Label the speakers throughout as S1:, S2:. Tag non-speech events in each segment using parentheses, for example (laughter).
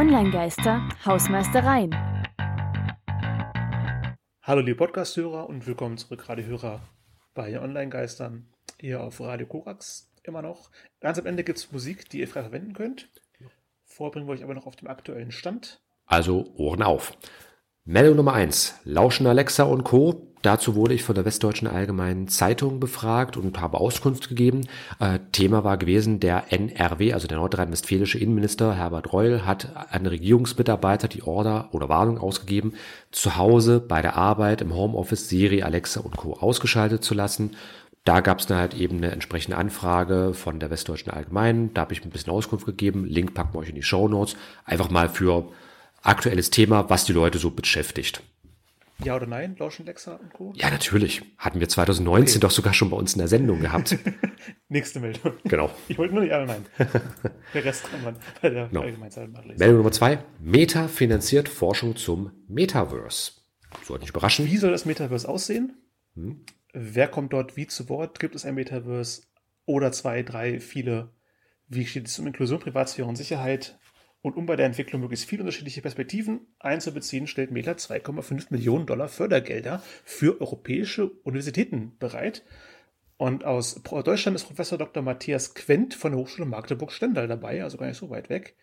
S1: Online-Geister, Hausmeistereien.
S2: Hallo liebe Podcast-Hörer und willkommen zurück, Radiohörer bei Online-Geistern hier auf Radio Korax immer noch. Ganz am Ende gibt es Musik, die ihr frei verwenden könnt. Vorbringen wir euch aber noch auf dem aktuellen Stand.
S3: Also Ohren auf. Meldung Nummer 1. Lauschen Alexa und Co. Dazu wurde ich von der Westdeutschen Allgemeinen Zeitung befragt und habe Auskunft gegeben. Äh, Thema war gewesen, der NRW, also der nordrhein-westfälische Innenminister Herbert Reul, hat an Regierungsmitarbeiter die Order oder Warnung ausgegeben, zu Hause bei der Arbeit im Homeoffice Siri, Alexa und Co. ausgeschaltet zu lassen. Da gab es dann halt eben eine entsprechende Anfrage von der Westdeutschen Allgemeinen. Da habe ich ein bisschen Auskunft gegeben. Link packen wir euch in die Show Notes. Einfach mal für aktuelles Thema, was die Leute so beschäftigt.
S2: Ja oder nein, Lauschen Lexa und Co.?
S3: Ja, natürlich. Hatten wir 2019 okay. doch sogar schon bei uns in der Sendung gehabt. (laughs)
S2: Nächste Meldung.
S3: Genau. (laughs)
S2: Ich wollte nur oder nein. der Rest kann man bei der
S3: no. Meldung Nummer zwei. Meta finanziert Forschung zum Metaverse. Sollte nicht überraschen.
S2: Wie soll das Metaverse aussehen? Hm? Wer kommt dort wie zu Wort? Gibt es ein Metaverse? Oder zwei, drei, viele? Wie steht es um Inklusion, Privatsphäre und Sicherheit? Und um bei der Entwicklung möglichst viele unterschiedliche Perspektiven einzubeziehen, stellt Meta 2,5 Millionen Dollar Fördergelder für europäische Universitäten bereit. Und aus Deutschland ist Professor Dr. Matthias Quent von der Hochschule Magdeburg-Stendal dabei, also gar nicht so weit weg.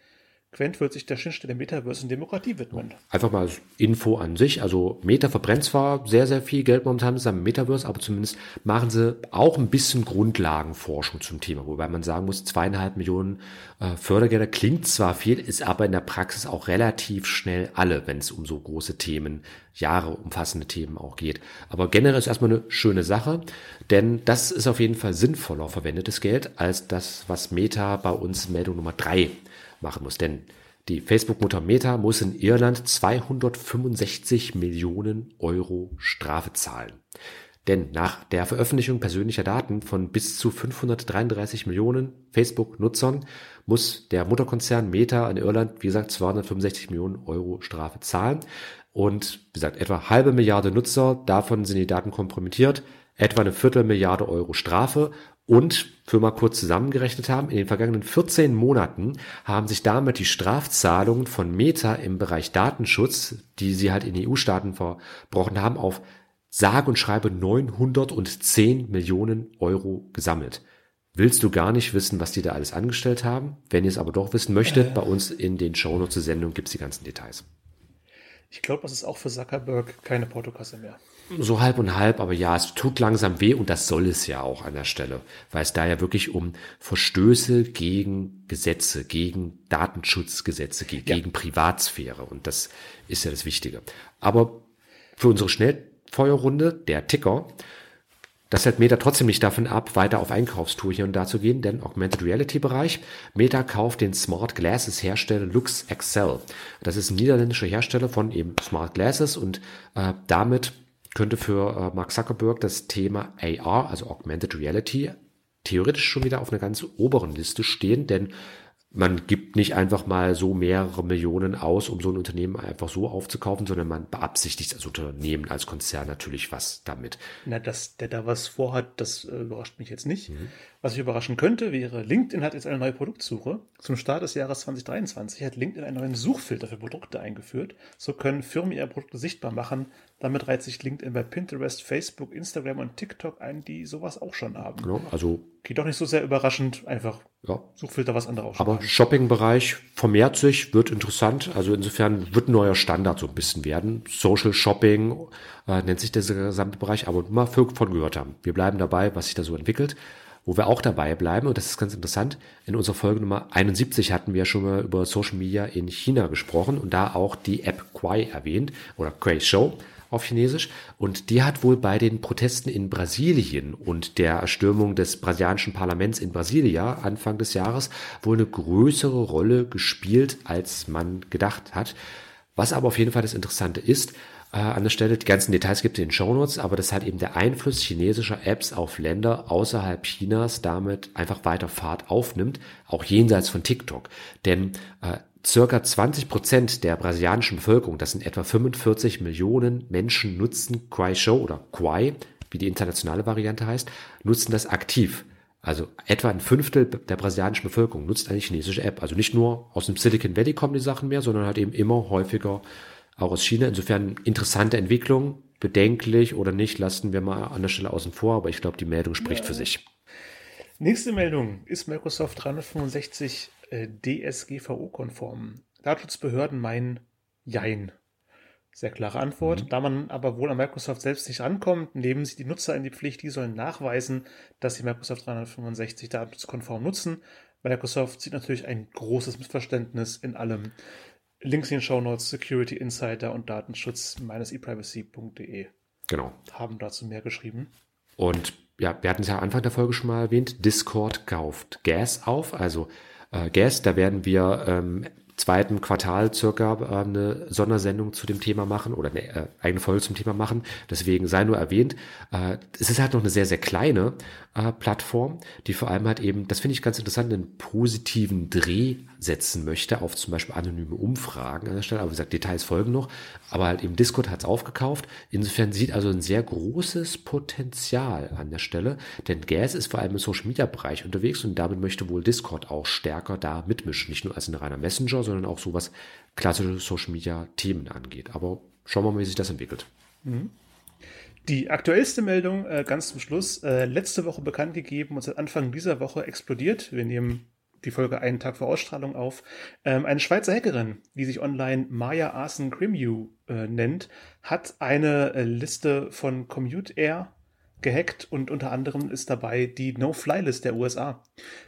S2: Quent wird sich der Schnittstelle Metaverse und Demokratie widmen.
S3: Einfach mal Info an sich. Also Meta verbrennt zwar sehr, sehr viel Geld momentan zusammen Metaverse, aber zumindest machen sie auch ein bisschen Grundlagenforschung zum Thema. Wobei man sagen muss, zweieinhalb Millionen äh, Fördergelder klingt zwar viel, ist aber in der Praxis auch relativ schnell alle, wenn es um so große Themen, Jahre umfassende Themen auch geht. Aber generell ist erstmal eine schöne Sache, denn das ist auf jeden Fall sinnvoller verwendetes Geld als das, was Meta bei uns Meldung Nummer drei machen muss. Denn die Facebook-Mutter Meta muss in Irland 265 Millionen Euro Strafe zahlen. Denn nach der Veröffentlichung persönlicher Daten von bis zu 533 Millionen Facebook-Nutzern muss der Mutterkonzern Meta in Irland, wie gesagt, 265 Millionen Euro Strafe zahlen. Und wie gesagt, etwa halbe Milliarde Nutzer, davon sind die Daten kompromittiert, etwa eine Viertelmilliarde Euro Strafe und für mal kurz zusammengerechnet haben, in den vergangenen 14 Monaten haben sich damit die Strafzahlungen von Meta im Bereich Datenschutz, die sie halt in EU-Staaten verbrochen haben, auf sage und schreibe 910 Millionen Euro gesammelt. Willst du gar nicht wissen, was die da alles angestellt haben? Wenn ihr es aber doch wissen möchtet, äh. bei uns in den Shownotes zur Sendung gibt's die ganzen Details.
S2: Ich glaube, das ist auch für Zuckerberg keine Portokasse mehr.
S3: So halb und halb, aber ja, es tut langsam weh und das soll es ja auch an der Stelle, weil es da ja wirklich um Verstöße gegen Gesetze, gegen Datenschutzgesetze geht, ja. gegen Privatsphäre und das ist ja das Wichtige. Aber für unsere Schnellfeuerrunde, der Ticker, das hält Meta trotzdem nicht davon ab, weiter auf Einkaufstour hier und da zu gehen, denn Augmented Reality Bereich. Meta kauft den Smart Glasses Hersteller Lux Excel. Das ist ein niederländischer Hersteller von eben Smart Glasses und äh, damit könnte für äh, Mark Zuckerberg das Thema AR, also Augmented Reality, theoretisch schon wieder auf einer ganz oberen Liste stehen, denn man gibt nicht einfach mal so mehrere Millionen aus, um so ein Unternehmen einfach so aufzukaufen, sondern man beabsichtigt als Unternehmen, als Konzern natürlich was damit.
S2: Na, dass der da was vorhat, das äh, überrascht mich jetzt nicht. Mhm. Was mich überraschen könnte, wäre, LinkedIn hat jetzt eine neue Produktsuche. Zum Start des Jahres 2023 hat LinkedIn einen neuen Suchfilter für Produkte eingeführt. So können Firmen ihre Produkte sichtbar machen. Damit reiht sich LinkedIn bei Pinterest, Facebook, Instagram und TikTok ein, die sowas auch schon haben.
S3: Genau, also
S2: Geht doch nicht so sehr überraschend, einfach ja. Suchfilter, was andere auch
S3: Aber Shopping-Bereich vermehrt sich, wird interessant. Also insofern wird ein neuer Standard so ein bisschen werden. Social Shopping äh, nennt sich der gesamte Bereich, aber mal von gehört haben. Wir bleiben dabei, was sich da so entwickelt. Wo wir auch dabei bleiben, und das ist ganz interessant, in unserer Folge Nummer 71 hatten wir schon mal über Social Media in China gesprochen und da auch die App Quai erwähnt oder Quai Show auf Chinesisch. Und die hat wohl bei den Protesten in Brasilien und der Erstürmung des brasilianischen Parlaments in Brasilia Anfang des Jahres wohl eine größere Rolle gespielt, als man gedacht hat. Was aber auf jeden Fall das Interessante ist, äh, an der Stelle, die ganzen Details gibt es in den Shownotes, aber das hat eben der Einfluss chinesischer Apps auf Länder außerhalb Chinas damit einfach weiter Fahrt aufnimmt, auch jenseits von TikTok. Denn äh, Circa 20 Prozent der brasilianischen Bevölkerung, das sind etwa 45 Millionen Menschen, nutzen Quai Show oder Quai, wie die internationale Variante heißt, nutzen das aktiv. Also etwa ein Fünftel der brasilianischen Bevölkerung nutzt eine chinesische App. Also nicht nur aus dem Silicon Valley kommen die Sachen mehr, sondern halt eben immer häufiger auch aus China. Insofern interessante Entwicklung, bedenklich oder nicht, lassen wir mal an der Stelle außen vor, aber ich glaube, die Meldung spricht ja. für sich.
S2: Nächste Meldung. Ist Microsoft 365 äh, DSGVO-konform? Datenschutzbehörden meinen Jein. Sehr klare Antwort. Mhm. Da man aber wohl an Microsoft selbst nicht rankommt, nehmen sie die Nutzer in die Pflicht, die sollen nachweisen, dass sie Microsoft 365 datenschutzkonform nutzen. Microsoft sieht natürlich ein großes Missverständnis in allem. Links in den Show Notes, Security Insider und Datenschutz meines eprivacy.de.
S3: Genau.
S2: Haben dazu mehr geschrieben.
S3: Und ja, wir hatten es ja Anfang der Folge schon mal erwähnt, Discord kauft Gas auf. Also äh, Gas, da werden wir ähm, zweiten Quartal circa äh, eine Sondersendung zu dem Thema machen oder eine äh, eigene Folge zum Thema machen. Deswegen sei nur erwähnt, äh, es ist halt noch eine sehr, sehr kleine äh, Plattform, die vor allem halt eben, das finde ich ganz interessant, einen positiven Dreh setzen möchte auf zum Beispiel anonyme Umfragen an der Stelle. Aber wie gesagt, Details folgen noch. Aber halt eben Discord hat es aufgekauft. Insofern sieht also ein sehr großes Potenzial an der Stelle. Denn Gas ist vor allem im Social Media Bereich unterwegs und damit möchte wohl Discord auch stärker da mitmischen. Nicht nur als ein reiner Messenger, sondern auch so was klassische Social Media Themen angeht. Aber schauen wir mal, wie sich das entwickelt.
S2: Mhm. Die aktuellste Meldung äh, ganz zum Schluss, äh, letzte Woche bekannt gegeben und seit Anfang dieser Woche explodiert. Wir nehmen die Folge einen Tag vor Ausstrahlung auf. Ähm, eine Schweizer Hackerin, die sich online Maya Arson Grimew äh, nennt, hat eine äh, Liste von Commute Air gehackt und unter anderem ist dabei die No-Fly-List der USA.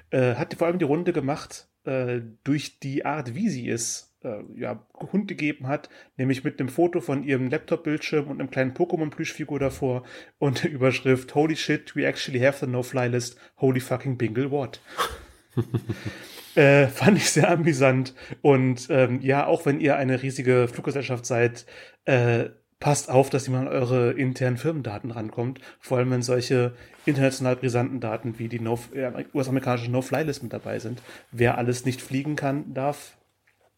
S2: Äh, hat vor allem die Runde gemacht äh, durch die Art, wie sie es äh, ja, Hund gegeben hat, nämlich mit einem Foto von ihrem Laptop-Bildschirm und einem kleinen Pokémon-Plüschfigur davor und der Überschrift Holy shit, we actually have the No-Fly-List, holy fucking bingle what. Äh, fand ich sehr amüsant. Und ähm, ja, auch wenn ihr eine riesige Fluggesellschaft seid, äh, passt auf, dass mal an eure internen Firmendaten rankommt. Vor allem, wenn solche international brisanten Daten wie die no, äh, US-amerikanische No-Fly-List mit dabei sind. Wer alles nicht fliegen kann, darf,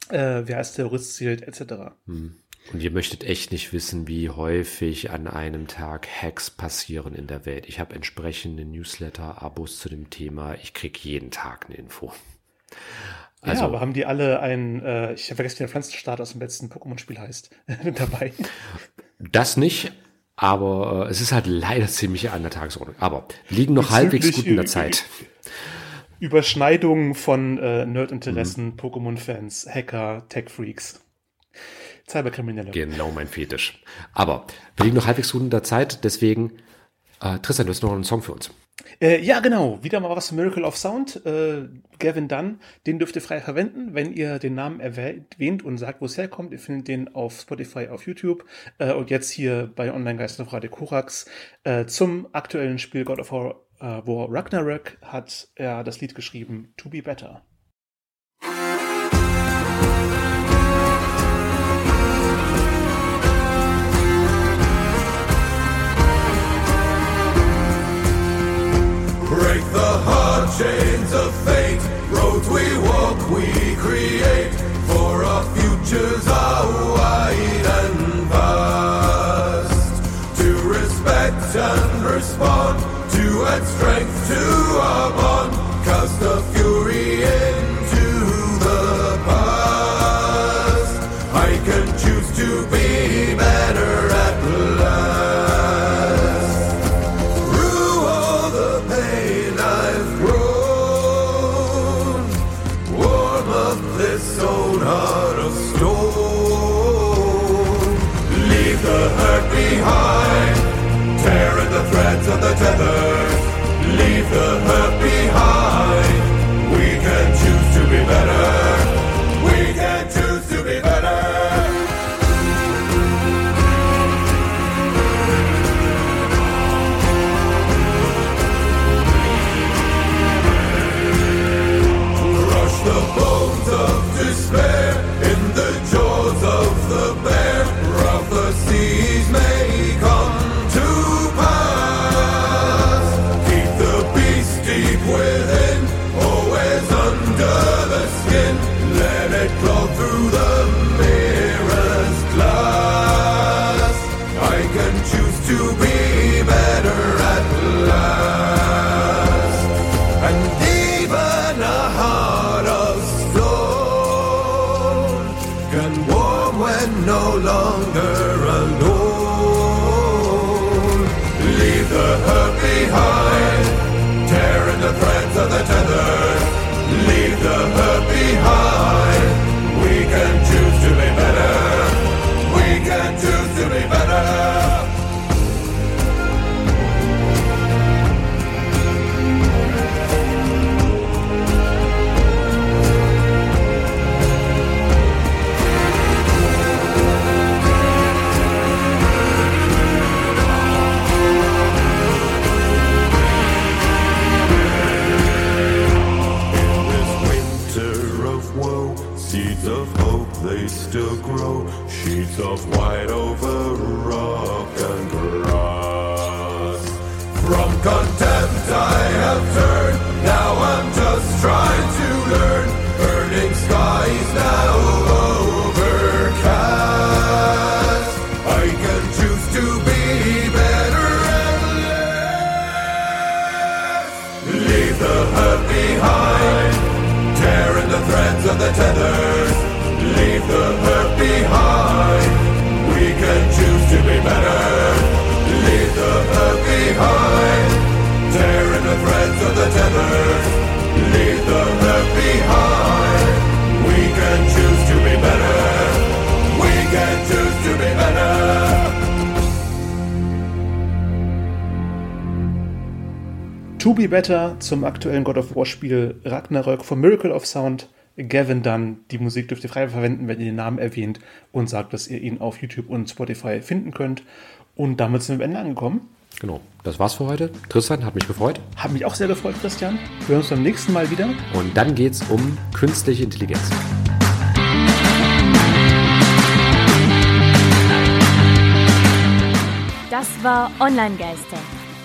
S2: äh, wer als Terrorist zählt, etc. Hm.
S3: Und ihr möchtet echt nicht wissen, wie häufig an einem Tag Hacks passieren in der Welt. Ich habe entsprechende Newsletter-Abos zu dem Thema. Ich kriege jeden Tag eine Info.
S2: Also, ja, aber haben die alle einen, äh, ich habe vergessen, wie der Pflanzenstaat aus dem letzten Pokémon-Spiel heißt, (laughs) dabei?
S3: Das nicht, aber äh, es ist halt leider ziemlich an der Tagesordnung. Aber liegen noch halbwegs gut in der Zeit.
S2: Überschneidungen von äh, Nerd-Interessen, mhm. Pokémon-Fans, Hacker, Tech-Freaks. Cyberkriminelle.
S3: Genau mein Fetisch. Aber wir liegen noch halbwegs gut in der Zeit, deswegen, äh, Tristan, du hast noch einen Song für uns.
S2: Äh, ja, genau. Wieder mal was für Miracle of Sound. Äh, Gavin Dunn, den dürft ihr frei verwenden, wenn ihr den Namen erwähnt und sagt, wo es herkommt. Ihr findet den auf Spotify, auf YouTube äh, und jetzt hier bei Online-Geist auf Radio Korax. Äh, zum aktuellen Spiel God of War, äh, War Ragnarök hat er das Lied geschrieben, To Be Better. Break the hard chains of fate. Roads we walk, we create. For our futures are wide and vast. To respect and respond, to add strength
S4: heart of stone. Leave the hurt behind, tear at the threads of the tether. Leave the hurt behind. Learn.
S2: To Be Better zum aktuellen God of War Spiel Ragnarök von Miracle of Sound. Gavin Dunn, die Musik dürft ihr frei verwenden, wenn ihr den Namen erwähnt und sagt, dass ihr ihn auf YouTube und Spotify finden könnt. Und damit sind wir am Ende angekommen.
S3: Genau, das war's für heute. Tristan, hat mich gefreut.
S2: Hat mich auch sehr gefreut, Christian. Wir hören uns beim nächsten Mal wieder.
S3: Und dann geht's um künstliche Intelligenz.
S1: Das war Online Geister.